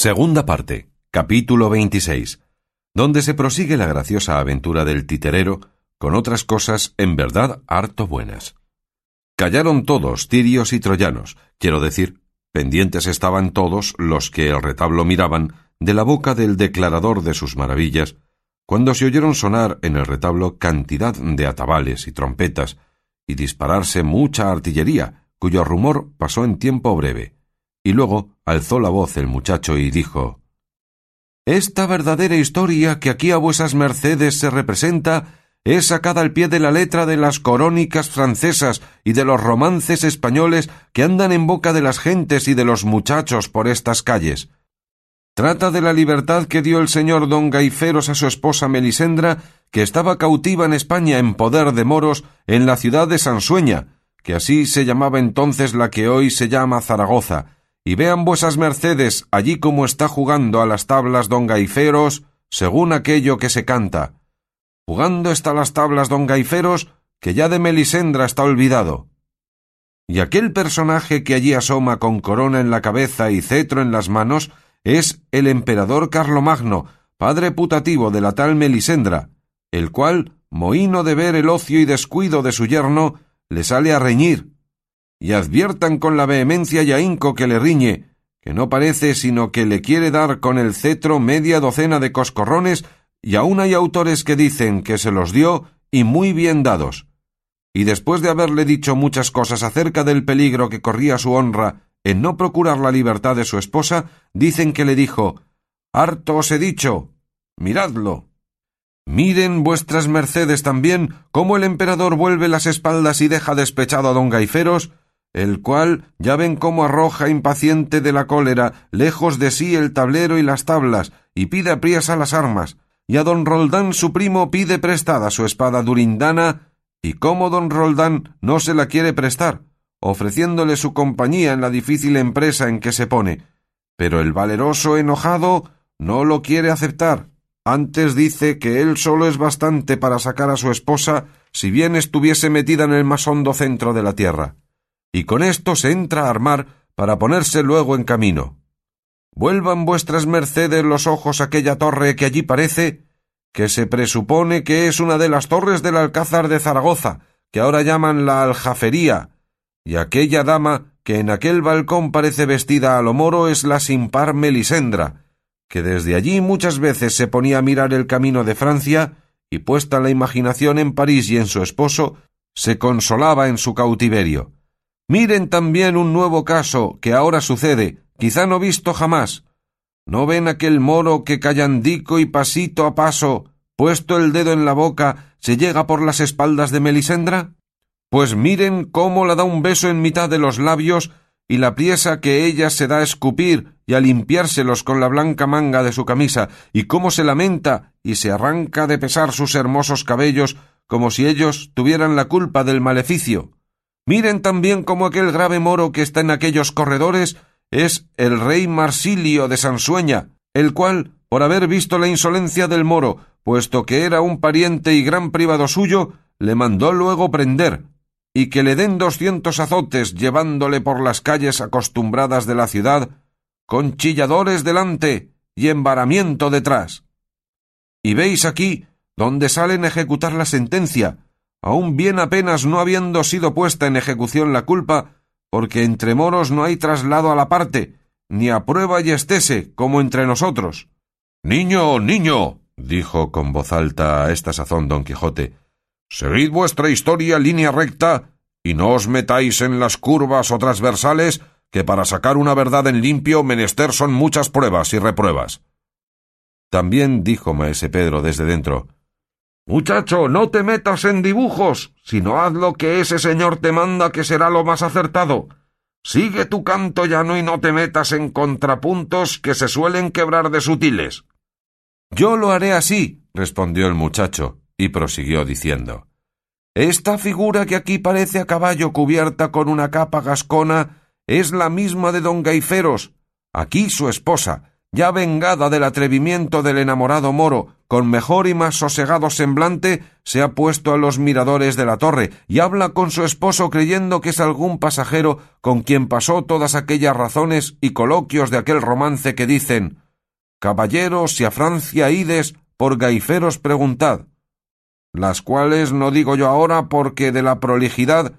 Segunda parte, capítulo 26, donde se prosigue la graciosa aventura del titerero con otras cosas en verdad harto buenas. Callaron todos, tirios y troyanos, quiero decir, pendientes estaban todos los que el retablo miraban de la boca del declarador de sus maravillas, cuando se oyeron sonar en el retablo cantidad de atabales y trompetas, y dispararse mucha artillería, cuyo rumor pasó en tiempo breve, y luego alzó la voz el muchacho y dijo Esta verdadera historia que aquí a vuesas mercedes se representa es sacada al pie de la letra de las corónicas francesas y de los romances españoles que andan en boca de las gentes y de los muchachos por estas calles. Trata de la libertad que dio el señor don Gaiferos a su esposa Melisendra, que estaba cautiva en España en poder de moros en la ciudad de Sansueña, que así se llamaba entonces la que hoy se llama Zaragoza, y vean vuesas mercedes allí como está jugando a las tablas don Gaiferos, según aquello que se canta. Jugando está las tablas don Gaiferos, que ya de Melisendra está olvidado. Y aquel personaje que allí asoma con corona en la cabeza y cetro en las manos, es el emperador Carlomagno, padre putativo de la tal Melisendra, el cual, mohino de ver el ocio y descuido de su yerno, le sale a reñir, y adviertan con la vehemencia y ahínco que le riñe, que no parece sino que le quiere dar con el cetro media docena de coscorrones, y aun hay autores que dicen que se los dio y muy bien dados. Y después de haberle dicho muchas cosas acerca del peligro que corría su honra en no procurar la libertad de su esposa, dicen que le dijo Harto os he dicho. Miradlo. Miren vuestras mercedes también cómo el emperador vuelve las espaldas y deja despechado a don Gaiferos, el cual ya ven cómo arroja impaciente de la cólera lejos de sí el tablero y las tablas, y pide apriesa las armas, y a don Roldán su primo pide prestada su espada durindana, y cómo don Roldán no se la quiere prestar, ofreciéndole su compañía en la difícil empresa en que se pone. Pero el valeroso enojado no lo quiere aceptar. Antes dice que él solo es bastante para sacar a su esposa si bien estuviese metida en el más hondo centro de la tierra. Y con esto se entra a armar para ponerse luego en camino. Vuelvan vuestras mercedes los ojos a aquella torre que allí parece, que se presupone que es una de las torres del Alcázar de Zaragoza, que ahora llaman la Aljafería, y aquella dama que en aquel balcón parece vestida a lo moro es la sin par Melisendra, que desde allí muchas veces se ponía a mirar el camino de Francia, y puesta la imaginación en París y en su esposo, se consolaba en su cautiverio. Miren también un nuevo caso que ahora sucede, quizá no visto jamás. ¿No ven aquel moro que callandico y pasito a paso, puesto el dedo en la boca, se llega por las espaldas de Melisendra? Pues miren cómo la da un beso en mitad de los labios y la priesa que ella se da a escupir y a limpiárselos con la blanca manga de su camisa, y cómo se lamenta y se arranca de pesar sus hermosos cabellos como si ellos tuvieran la culpa del maleficio. Miren también cómo aquel grave moro que está en aquellos corredores es el rey Marsilio de Sansueña, el cual, por haber visto la insolencia del moro, puesto que era un pariente y gran privado suyo, le mandó luego prender, y que le den doscientos azotes llevándole por las calles acostumbradas de la ciudad, con chilladores delante y embaramiento detrás. Y veis aquí donde salen a ejecutar la sentencia, aun bien apenas no habiendo sido puesta en ejecución la culpa, porque entre moros no hay traslado a la parte, ni a prueba y estese, como entre nosotros. Niño, niño, dijo con voz alta a esta sazón don Quijote, Seguid vuestra historia línea recta y no os metáis en las curvas o transversales que para sacar una verdad en limpio menester son muchas pruebas y repruebas. También dijo maese Pedro desde dentro Muchacho, no te metas en dibujos, sino haz lo que ese señor te manda que será lo más acertado. Sigue tu canto llano y no te metas en contrapuntos que se suelen quebrar de sutiles. Yo lo haré así, respondió el muchacho, y prosiguió diciendo Esta figura que aquí parece a caballo cubierta con una capa gascona es la misma de don Gaiferos, aquí su esposa, ya vengada del atrevimiento del enamorado moro, con mejor y más sosegado semblante, se ha puesto a los miradores de la torre y habla con su esposo creyendo que es algún pasajero con quien pasó todas aquellas razones y coloquios de aquel romance que dicen Caballeros, si a Francia ides, por gaiferos preguntad, las cuales no digo yo ahora porque de la prolijidad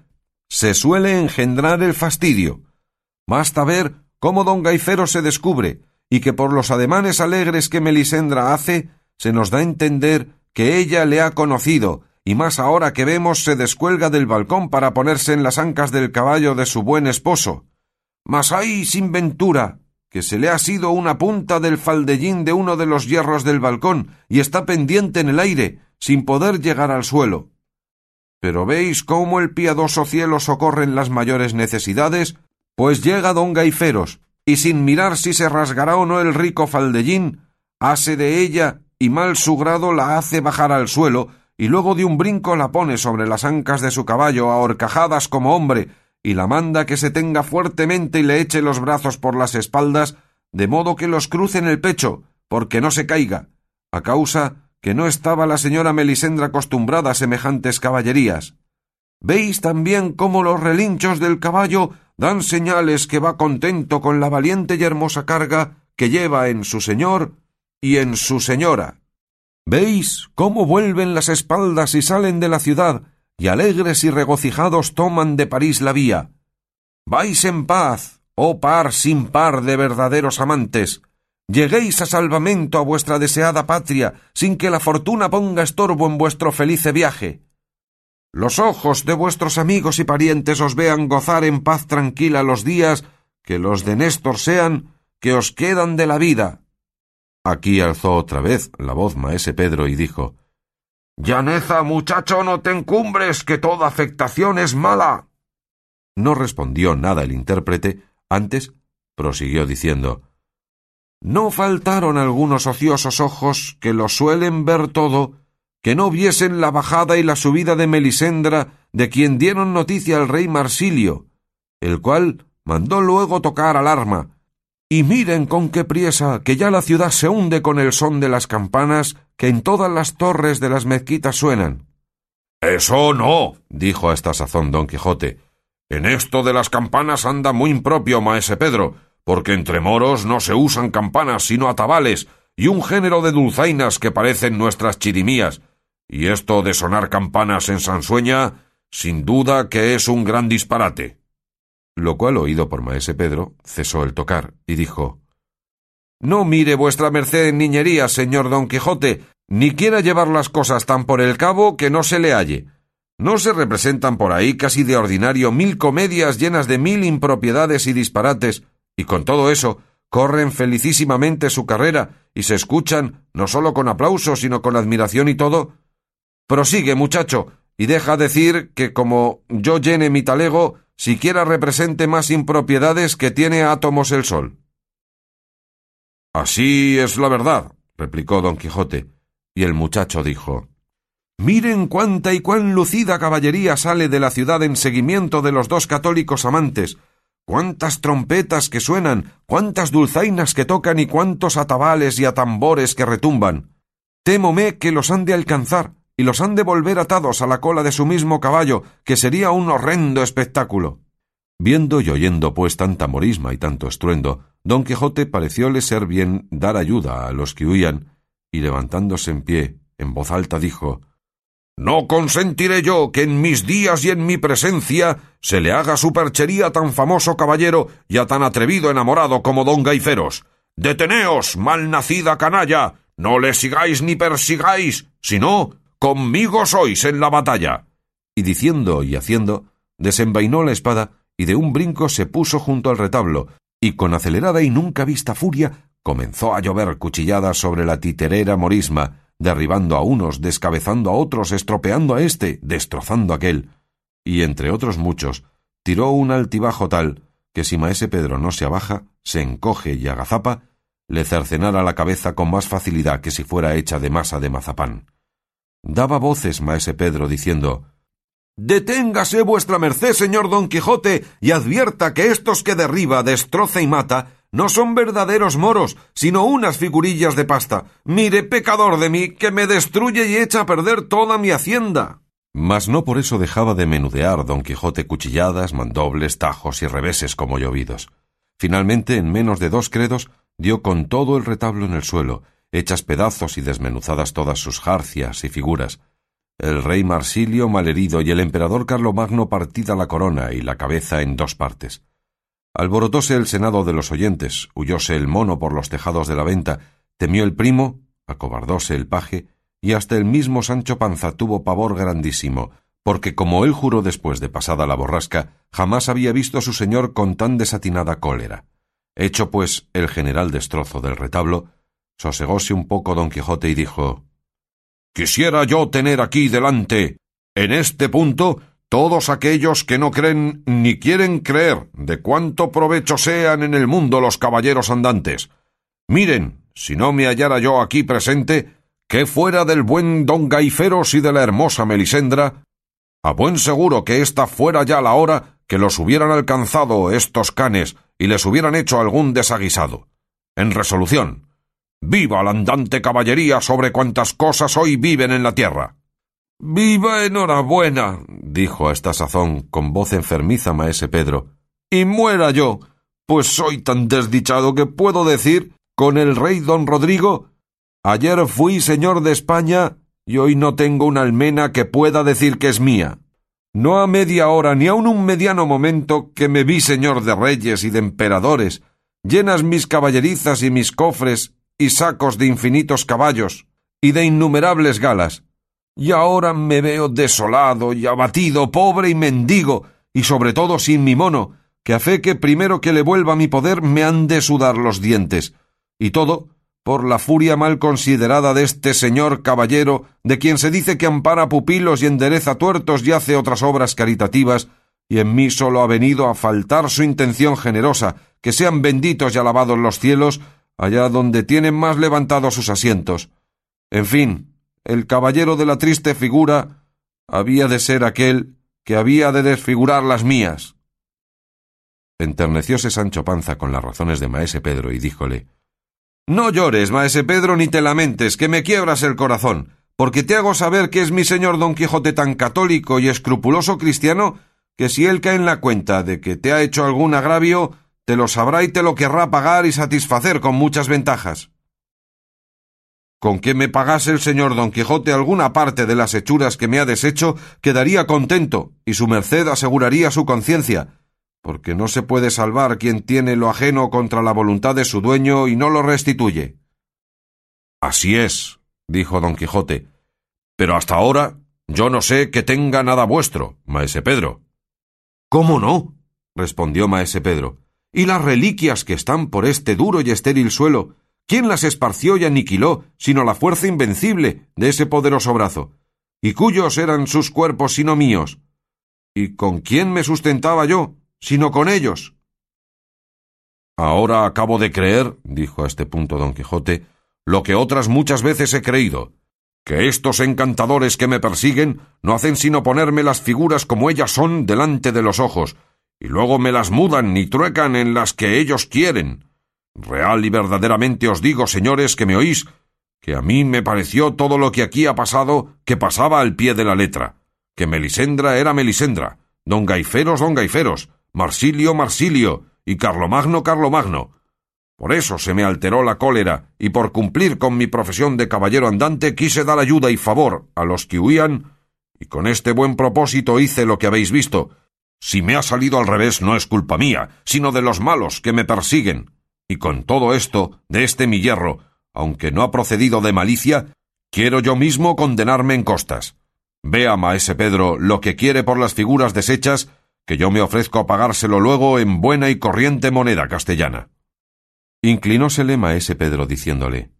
se suele engendrar el fastidio. Basta ver cómo don Gaifero se descubre, y que por los ademanes alegres que Melisendra hace, se nos da a entender que ella le ha conocido, y más ahora que vemos se descuelga del balcón para ponerse en las ancas del caballo de su buen esposo. Mas hay sin ventura, que se le ha sido una punta del faldellín de uno de los hierros del balcón, y está pendiente en el aire, sin poder llegar al suelo. Pero veis cómo el piadoso cielo socorre en las mayores necesidades, pues llega don Gaiferos, y sin mirar si se rasgará o no el rico faldellín, hace de ella y mal su grado la hace bajar al suelo, y luego de un brinco la pone sobre las ancas de su caballo a horcajadas como hombre, y la manda que se tenga fuertemente y le eche los brazos por las espaldas, de modo que los cruce en el pecho, porque no se caiga, a causa que no estaba la señora Melisendra acostumbrada a semejantes caballerías. Veis también cómo los relinchos del caballo dan señales que va contento con la valiente y hermosa carga que lleva en su señor y en su señora. Veis cómo vuelven las espaldas y salen de la ciudad, y alegres y regocijados toman de París la vía. Vais en paz, oh par sin par de verdaderos amantes, lleguéis a salvamento a vuestra deseada patria, sin que la fortuna ponga estorbo en vuestro felice viaje los ojos de vuestros amigos y parientes os vean gozar en paz tranquila los días que los de Néstor sean que os quedan de la vida. Aquí alzó otra vez la voz maese Pedro y dijo Llaneza, muchacho, no te encumbres, que toda afectación es mala. No respondió nada el intérprete, antes prosiguió diciendo No faltaron algunos ociosos ojos que lo suelen ver todo que no viesen la bajada y la subida de Melisendra, de quien dieron noticia al rey Marsilio, el cual mandó luego tocar alarma. Y miren con qué priesa, que ya la ciudad se hunde con el son de las campanas que en todas las torres de las mezquitas suenan. Eso no, dijo a esta sazón don Quijote. En esto de las campanas anda muy impropio maese Pedro, porque entre moros no se usan campanas sino atabales, y un género de dulzainas que parecen nuestras chirimías, y esto de sonar campanas en Sansueña, sin duda que es un gran disparate. Lo cual, oído por maese Pedro, cesó el tocar, y dijo No mire vuestra merced en niñería, señor don Quijote, ni quiera llevar las cosas tan por el cabo que no se le halle. ¿No se representan por ahí casi de ordinario mil comedias llenas de mil impropiedades y disparates, y con todo eso corren felicísimamente su carrera y se escuchan no sólo con aplauso, sino con admiración y todo? Prosigue, muchacho, y deja decir que como yo llene mi talego, siquiera represente más impropiedades que tiene átomos el sol. Así es la verdad, replicó don Quijote, y el muchacho dijo Miren cuánta y cuán lucida caballería sale de la ciudad en seguimiento de los dos católicos amantes, cuántas trompetas que suenan, cuántas dulzainas que tocan y cuántos atabales y atambores que retumban. Témome que los han de alcanzar, y los han de volver atados a la cola de su mismo caballo, que sería un horrendo espectáculo. Viendo y oyendo pues tanta morisma y tanto estruendo, don Quijote parecióle ser bien dar ayuda a los que huían, y levantándose en pie, en voz alta dijo No consentiré yo que en mis días y en mi presencia se le haga superchería a tan famoso caballero y a tan atrevido enamorado como don Gaiferos. Deteneos, mal nacida canalla, no le sigáis ni persigáis, sino Conmigo sois en la batalla. Y diciendo y haciendo, desenvainó la espada y de un brinco se puso junto al retablo, y con acelerada y nunca vista furia comenzó a llover cuchilladas sobre la titerera morisma, derribando a unos, descabezando a otros, estropeando a éste, destrozando a aquel, y entre otros muchos, tiró un altibajo tal que si maese Pedro no se abaja, se encoge y agazapa, le cercenara la cabeza con más facilidad que si fuera hecha de masa de mazapán. Daba voces maese Pedro diciendo Deténgase vuestra merced, señor Don Quijote, y advierta que estos que derriba, destroza y mata, No son verdaderos moros, sino unas figurillas de pasta. Mire, pecador de mí, que me destruye y echa a perder toda mi hacienda. Mas no por eso dejaba de menudear don Quijote cuchilladas, mandobles, tajos y reveses como llovidos. Finalmente, en menos de dos credos, dio con todo el retablo en el suelo, hechas pedazos y desmenuzadas todas sus jarcias y figuras. El rey Marsilio malherido y el emperador Carlomagno partida la corona y la cabeza en dos partes. Alborotóse el senado de los oyentes, huyóse el mono por los tejados de la venta, temió el primo, acobardóse el paje, y hasta el mismo Sancho Panza tuvo pavor grandísimo, porque como él juró después de pasada la borrasca, jamás había visto a su señor con tan desatinada cólera. Hecho pues el general destrozo del retablo, sosegóse un poco don Quijote y dijo Quisiera yo tener aquí delante, en este punto, todos aquellos que no creen ni quieren creer de cuánto provecho sean en el mundo los caballeros andantes. Miren, si no me hallara yo aquí presente, que fuera del buen don Gaiferos y de la hermosa Melisendra, a buen seguro que esta fuera ya la hora que los hubieran alcanzado estos canes y les hubieran hecho algún desaguisado. En resolución, viva la andante caballería sobre cuantas cosas hoy viven en la tierra. Viva enhorabuena, dijo a esta sazón con voz enfermiza maese Pedro, y muera yo, pues soy tan desdichado que puedo decir, con el rey don Rodrigo, Ayer fui señor de España y hoy no tengo una almena que pueda decir que es mía. No a media hora ni aun un mediano momento que me vi señor de reyes y de emperadores, llenas mis caballerizas y mis cofres y sacos de infinitos caballos y de innumerables galas. Y ahora me veo desolado y abatido, pobre y mendigo, y sobre todo sin mi mono, que a fe que primero que le vuelva mi poder me han de sudar los dientes, y todo por la furia mal considerada de este señor caballero, de quien se dice que ampara pupilos y endereza tuertos y hace otras obras caritativas, y en mí solo ha venido a faltar su intención generosa, que sean benditos y alabados los cielos, allá donde tienen más levantados sus asientos. En fin, el caballero de la triste figura había de ser aquel que había de desfigurar las mías. Enternecióse Sancho Panza con las razones de maese Pedro y díjole no llores, maese Pedro, ni te lamentes, que me quiebras el corazón, porque te hago saber que es mi señor don Quijote tan católico y escrupuloso cristiano, que si él cae en la cuenta de que te ha hecho algún agravio, te lo sabrá y te lo querrá pagar y satisfacer con muchas ventajas. Con que me pagase el señor don Quijote alguna parte de las hechuras que me ha deshecho, quedaría contento, y su merced aseguraría su conciencia, porque no se puede salvar quien tiene lo ajeno contra la voluntad de su dueño y no lo restituye. Así es, dijo don Quijote, pero hasta ahora yo no sé que tenga nada vuestro, maese Pedro. ¿Cómo no? respondió maese Pedro. ¿Y las reliquias que están por este duro y estéril suelo? ¿Quién las esparció y aniquiló, sino la fuerza invencible de ese poderoso brazo? ¿Y cuyos eran sus cuerpos sino míos? ¿Y con quién me sustentaba yo, sino con ellos. Ahora acabo de creer, dijo a este punto don Quijote, lo que otras muchas veces he creído, que estos encantadores que me persiguen no hacen sino ponerme las figuras como ellas son delante de los ojos, y luego me las mudan y truecan en las que ellos quieren. Real y verdaderamente os digo, señores, que me oís, que a mí me pareció todo lo que aquí ha pasado que pasaba al pie de la letra, que Melisendra era Melisendra, don Gaiferos don Gaiferos, Marsilio Marsilio y Carlomagno Carlomagno. Por eso se me alteró la cólera, y por cumplir con mi profesión de caballero andante quise dar ayuda y favor a los que huían, y con este buen propósito hice lo que habéis visto. Si me ha salido al revés no es culpa mía, sino de los malos que me persiguen. Y con todo esto, de este mi hierro, aunque no ha procedido de malicia, quiero yo mismo condenarme en costas. Vea, maese Pedro, lo que quiere por las figuras deshechas que yo me ofrezco a pagárselo luego en buena y corriente moneda castellana. Inclinósele maese Pedro diciéndole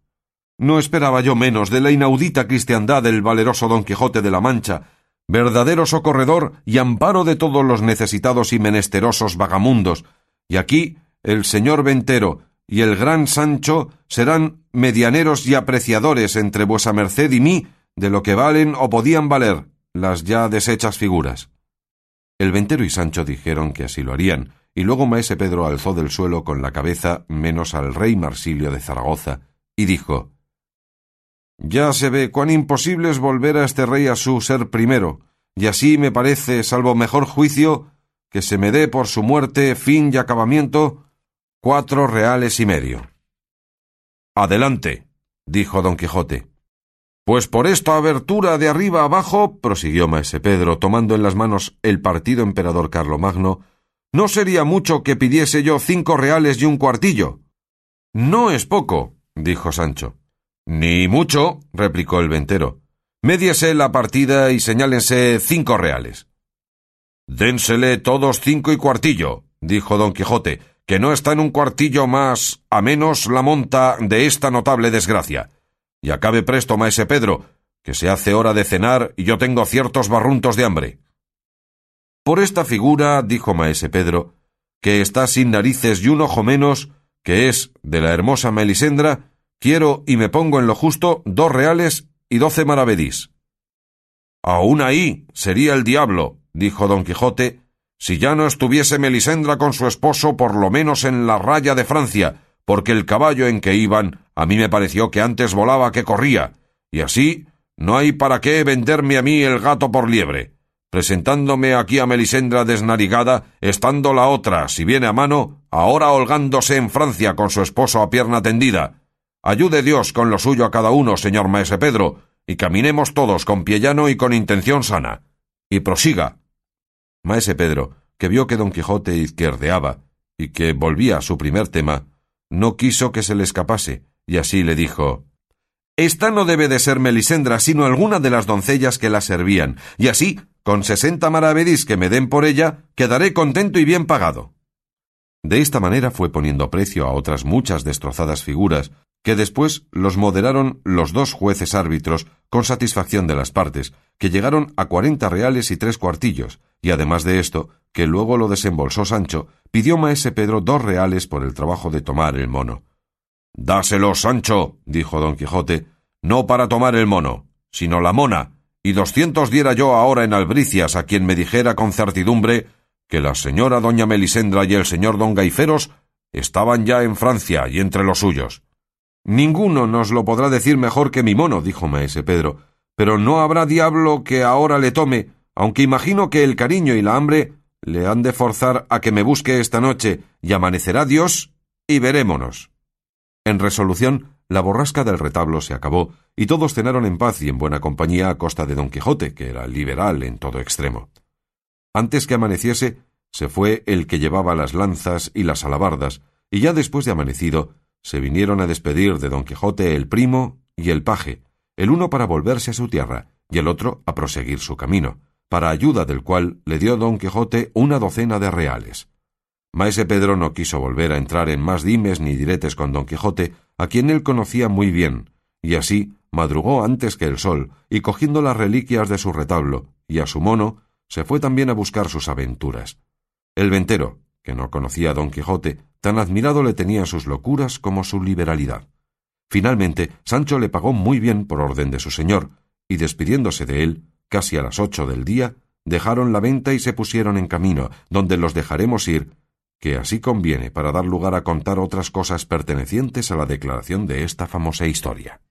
No esperaba yo menos de la inaudita cristiandad del valeroso don Quijote de la Mancha, verdadero socorredor y amparo de todos los necesitados y menesterosos vagamundos, y aquí el señor Ventero y el gran Sancho serán medianeros y apreciadores entre vuesa merced y mí de lo que valen o podían valer las ya deshechas figuras. El ventero y Sancho dijeron que así lo harían, y luego maese Pedro alzó del suelo con la cabeza menos al rey Marsilio de Zaragoza, y dijo Ya se ve cuán imposible es volver a este rey a su ser primero, y así me parece, salvo mejor juicio, que se me dé por su muerte, fin y acabamiento, cuatro reales y medio. Adelante, dijo don Quijote. Pues por esta abertura de arriba abajo, prosiguió maese Pedro, tomando en las manos el partido emperador Carlomagno, no sería mucho que pidiese yo cinco reales y un cuartillo. No es poco, dijo Sancho. Ni mucho, replicó el ventero. Médiese la partida y señálense cinco reales. Dénsele todos cinco y cuartillo, dijo don Quijote, que no está en un cuartillo más a menos la monta de esta notable desgracia. Y acabe presto, maese Pedro, que se hace hora de cenar y yo tengo ciertos barruntos de hambre. Por esta figura, dijo maese Pedro, que está sin narices y un ojo menos, que es de la hermosa Melisendra, quiero y me pongo en lo justo dos reales y doce maravedís. Aún ahí sería el diablo, dijo don Quijote, si ya no estuviese Melisendra con su esposo por lo menos en la raya de Francia, porque el caballo en que iban a mí me pareció que antes volaba que corría, y así no hay para qué venderme a mí el gato por liebre presentándome aquí a Melisendra desnarigada, estando la otra, si viene a mano, ahora holgándose en Francia con su esposo a pierna tendida. Ayude Dios con lo suyo a cada uno, señor maese Pedro, y caminemos todos con pie llano y con intención sana. Y prosiga. Maese Pedro, que vio que don Quijote izquierdeaba y que volvía a su primer tema, no quiso que se le escapase, y así le dijo Esta no debe de ser Melisendra, sino alguna de las doncellas que la servían, y así con sesenta maravedís que me den por ella, quedaré contento y bien pagado. De esta manera fue poniendo precio a otras muchas destrozadas figuras, que después los moderaron los dos jueces árbitros con satisfacción de las partes, que llegaron a cuarenta reales y tres cuartillos, y además de esto, que luego lo desembolsó Sancho, pidió maese Pedro dos reales por el trabajo de tomar el mono. Dáselo, Sancho, dijo don Quijote, no para tomar el mono, sino la mona, y doscientos diera yo ahora en albricias a quien me dijera con certidumbre que la señora doña Melisendra y el señor don Gaiferos estaban ya en Francia y entre los suyos. Ninguno nos lo podrá decir mejor que mi mono, dijo maese Pedro, pero no habrá diablo que ahora le tome, aunque imagino que el cariño y la hambre le han de forzar a que me busque esta noche, y amanecerá Dios, y verémonos. En resolución, la borrasca del retablo se acabó, y todos cenaron en paz y en buena compañía a costa de don Quijote, que era liberal en todo extremo. Antes que amaneciese, se fue el que llevaba las lanzas y las alabardas, y ya después de amanecido, se vinieron a despedir de don Quijote el primo y el paje, el uno para volverse a su tierra, y el otro a proseguir su camino, para ayuda del cual le dio don Quijote una docena de reales. Maese Pedro no quiso volver a entrar en más dimes ni diretes con don Quijote, a quien él conocía muy bien, y así madrugó antes que el sol, y cogiendo las reliquias de su retablo y a su mono, se fue también a buscar sus aventuras. El ventero, que no conocía a don Quijote, tan admirado le tenía sus locuras como su liberalidad. Finalmente, Sancho le pagó muy bien por orden de su señor, y despidiéndose de él, casi a las ocho del día, dejaron la venta y se pusieron en camino, donde los dejaremos ir que así conviene para dar lugar a contar otras cosas pertenecientes a la declaración de esta famosa historia.